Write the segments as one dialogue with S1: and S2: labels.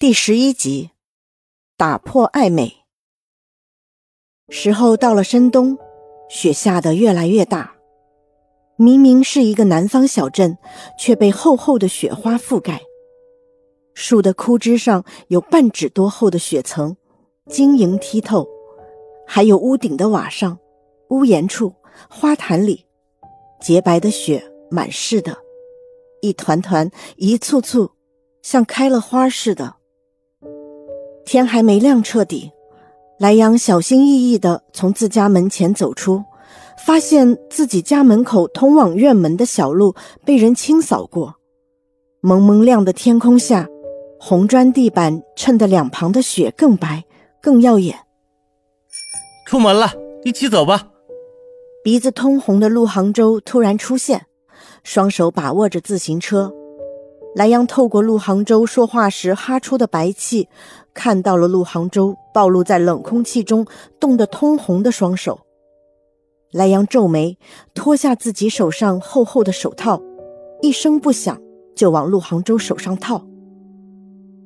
S1: 第十一集，打破暧昧。时候到了深冬，雪下得越来越大。明明是一个南方小镇，却被厚厚的雪花覆盖。树的枯枝上有半指多厚的雪层，晶莹剔透；还有屋顶的瓦上、屋檐处、花坛里，洁白的雪满是的，一团团、一簇簇，像开了花似的。天还没亮彻底，莱阳小心翼翼地从自家门前走出，发现自己家门口通往院门的小路被人清扫过。蒙蒙亮的天空下，红砖地板衬得两旁的雪更白、更耀眼。
S2: 出门了，一起走吧。
S1: 鼻子通红的陆杭州突然出现，双手把握着自行车。莱阳透过陆杭州说话时哈出的白气，看到了陆杭州暴露在冷空气中冻得通红的双手。莱阳皱眉，脱下自己手上厚厚的手套，一声不响就往陆杭州手上套。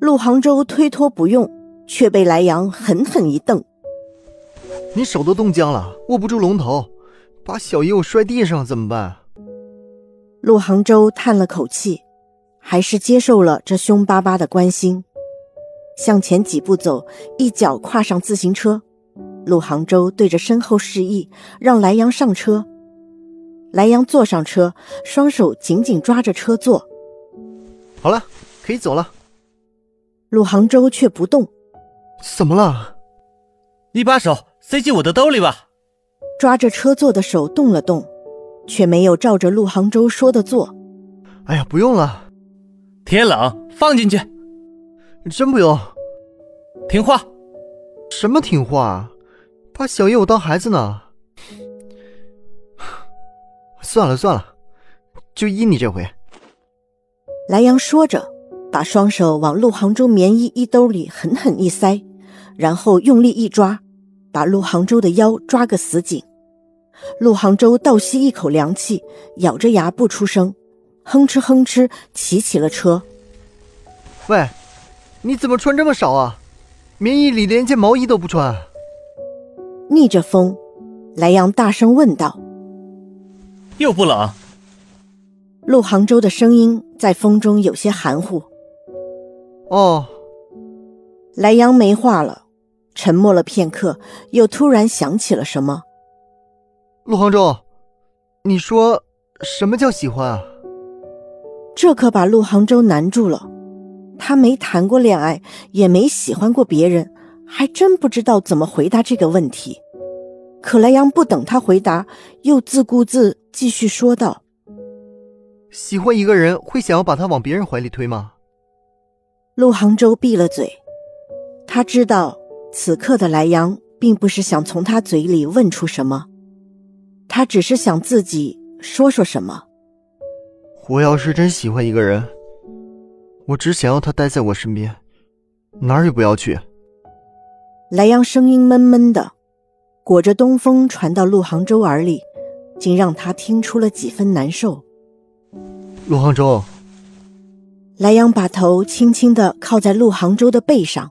S1: 陆杭州推脱不用，却被莱阳狠狠一瞪：“
S3: 你手都冻僵了，握不住龙头，把小爷我摔地上怎么办？”
S1: 陆杭州叹了口气。还是接受了这凶巴巴的关心，向前几步走，一脚跨上自行车。陆杭州对着身后示意，让莱阳上车。莱阳坐上车，双手紧紧抓着车座。
S3: 好了，可以走了。
S1: 陆杭州却不动。
S3: 怎么了？
S2: 你把手塞进我的兜里吧。
S1: 抓着车座的手动了动，却没有照着陆杭州说的做。
S3: 哎呀，不用了。
S2: 天冷，放进去。
S3: 真不用。
S2: 听话。
S3: 什么听话？把小爷我当孩子呢？算了算了，就依你这回。
S1: 莱阳说着，把双手往陆杭州棉衣衣兜里狠狠一塞，然后用力一抓，把陆杭州的腰抓个死紧。陆杭州倒吸一口凉气，咬着牙不出声。哼哧哼哧，骑起了车。
S3: 喂，你怎么穿这么少啊？棉衣里连件毛衣都不穿。
S1: 逆着风，莱阳大声问道：“
S2: 又不冷？”
S1: 陆杭州的声音在风中有些含糊。
S3: 哦。
S1: 莱阳没话了，沉默了片刻，又突然想起了什么。
S3: 陆杭州，你说什么叫喜欢啊？
S1: 这可把陆杭州难住了，他没谈过恋爱，也没喜欢过别人，还真不知道怎么回答这个问题。可莱阳不等他回答，又自顾自继续说道：“
S3: 喜欢一个人，会想要把他往别人怀里推吗？”
S1: 陆杭州闭了嘴，他知道此刻的莱阳并不是想从他嘴里问出什么，他只是想自己说说什么。
S3: 我要是真喜欢一个人，我只想要他待在我身边，哪儿也不要去。
S1: 莱阳声音闷闷的，裹着东风传到陆杭州耳里，竟让他听出了几分难受。
S3: 陆杭州，
S1: 莱阳把头轻轻的靠在陆杭州的背上，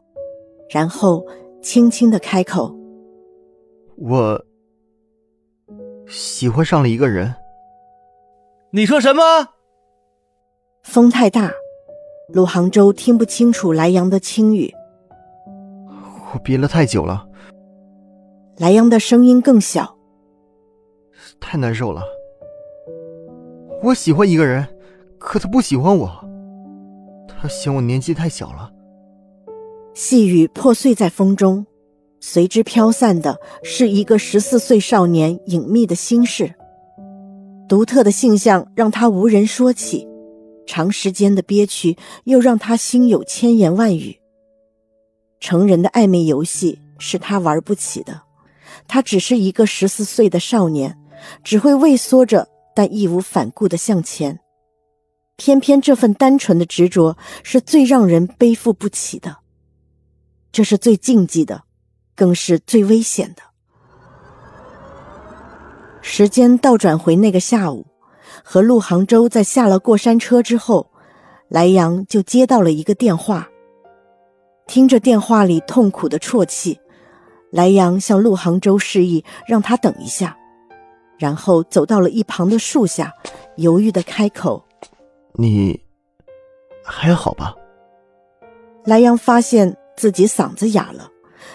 S1: 然后轻轻的开口：“
S3: 我喜欢上了一个人。”
S2: 你说什么？
S1: 风太大，陆杭州听不清楚莱阳的轻语。
S3: 我憋了太久了。
S1: 莱阳的声音更小。
S3: 太难受了。我喜欢一个人，可他不喜欢我。他嫌我年纪太小了。
S1: 细雨破碎在风中，随之飘散的是一个十四岁少年隐秘的心事。独特的性向让他无人说起。长时间的憋屈又让他心有千言万语。成人的暧昧游戏是他玩不起的，他只是一个十四岁的少年，只会畏缩着，但义无反顾的向前。偏偏这份单纯的执着是最让人背负不起的，这是最禁忌的，更是最危险的。时间倒转回那个下午。和陆杭州在下了过山车之后，莱阳就接到了一个电话。听着电话里痛苦的啜泣，莱阳向陆杭州示意让他等一下，然后走到了一旁的树下，犹豫的开口：“
S3: 你还好吧？”
S1: 莱阳发现自己嗓子哑了，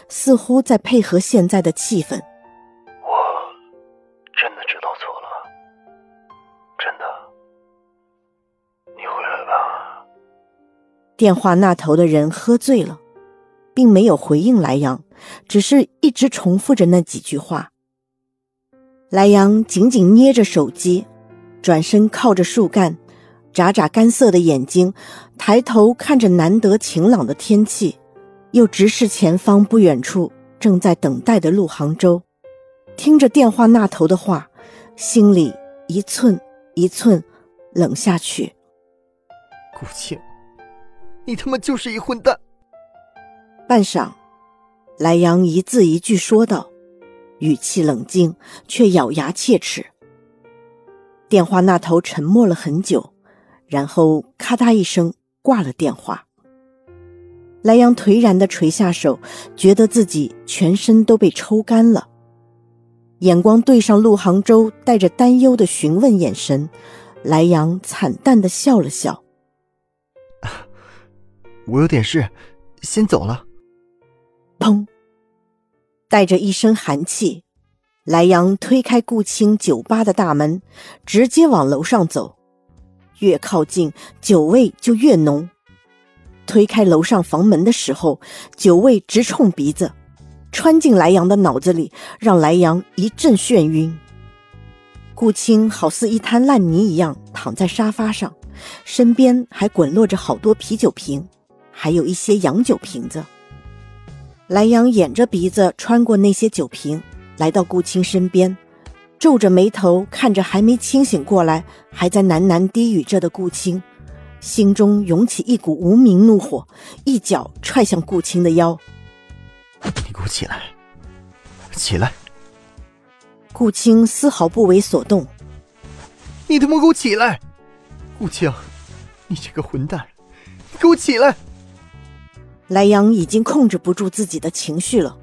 S1: 似乎在配合现在的气氛。电话那头的人喝醉了，并没有回应莱阳，只是一直重复着那几句话。莱阳紧紧捏着手机，转身靠着树干。眨眨干涩的眼睛，抬头看着难得晴朗的天气，又直视前方不远处正在等待的陆杭州，听着电话那头的话，心里一寸一寸冷下去。
S3: 顾青，你他妈就是一混蛋！
S1: 半晌，莱阳一字一句说道，语气冷静，却咬牙切齿。电话那头沉默了很久。然后咔嗒一声挂了电话。莱阳颓然的垂下手，觉得自己全身都被抽干了。眼光对上陆杭州带着担忧的询问眼神，莱阳惨淡的笑了笑：“
S3: 我有点事，先走了。”
S1: 砰！带着一身寒气，莱阳推开顾青酒吧的大门，直接往楼上走。越靠近，酒味就越浓。推开楼上房门的时候，酒味直冲鼻子，穿进莱阳的脑子里，让莱阳一阵眩晕。顾青好似一滩烂泥一样躺在沙发上，身边还滚落着好多啤酒瓶，还有一些洋酒瓶子。莱阳掩着鼻子穿过那些酒瓶，来到顾青身边。皱着眉头看着还没清醒过来、还在喃喃低语着的顾青，心中涌起一股无名怒火，一脚踹向顾青的腰。
S3: 你给我起来！起来！
S1: 顾青丝毫不为所动。
S3: 你他妈给我起来！顾青，你这个混蛋，你给我起来！
S1: 莱阳已经控制不住自己的情绪了，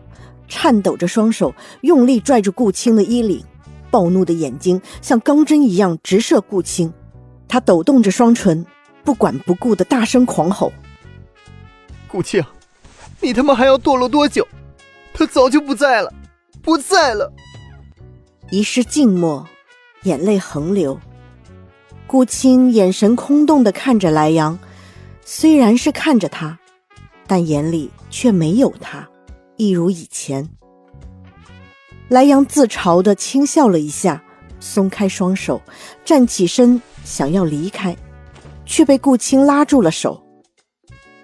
S1: 颤抖着双手用力拽住顾青的衣领。暴怒的眼睛像钢针一样直射顾青，他抖动着双唇，不管不顾的大声狂吼：“
S3: 顾青，你他妈还要堕落多久？他早就不在了，不在了！”
S1: 一时静默，眼泪横流。顾青眼神空洞的看着莱阳，虽然是看着他，但眼里却没有他，一如以前。莱阳自嘲的轻笑了一下，松开双手，站起身想要离开，却被顾青拉住了手。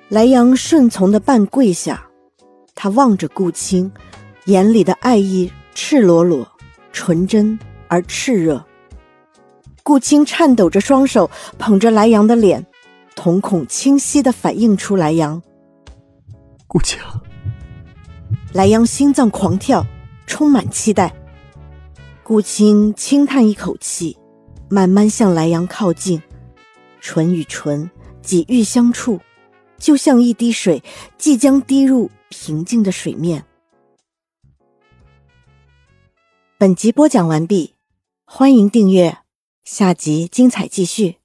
S1: 莱阳顺从的半跪下，他望着顾青，眼里的爱意赤裸裸、纯真而炽热。顾青颤抖着双手捧着莱阳的脸，瞳孔清晰的反映出莱阳。
S3: 顾青，
S1: 莱阳心脏狂跳。充满期待，顾青轻叹一口气，慢慢向莱阳靠近，唇与唇几欲相触，就像一滴水即将滴入平静的水面。本集播讲完毕，欢迎订阅，下集精彩继续。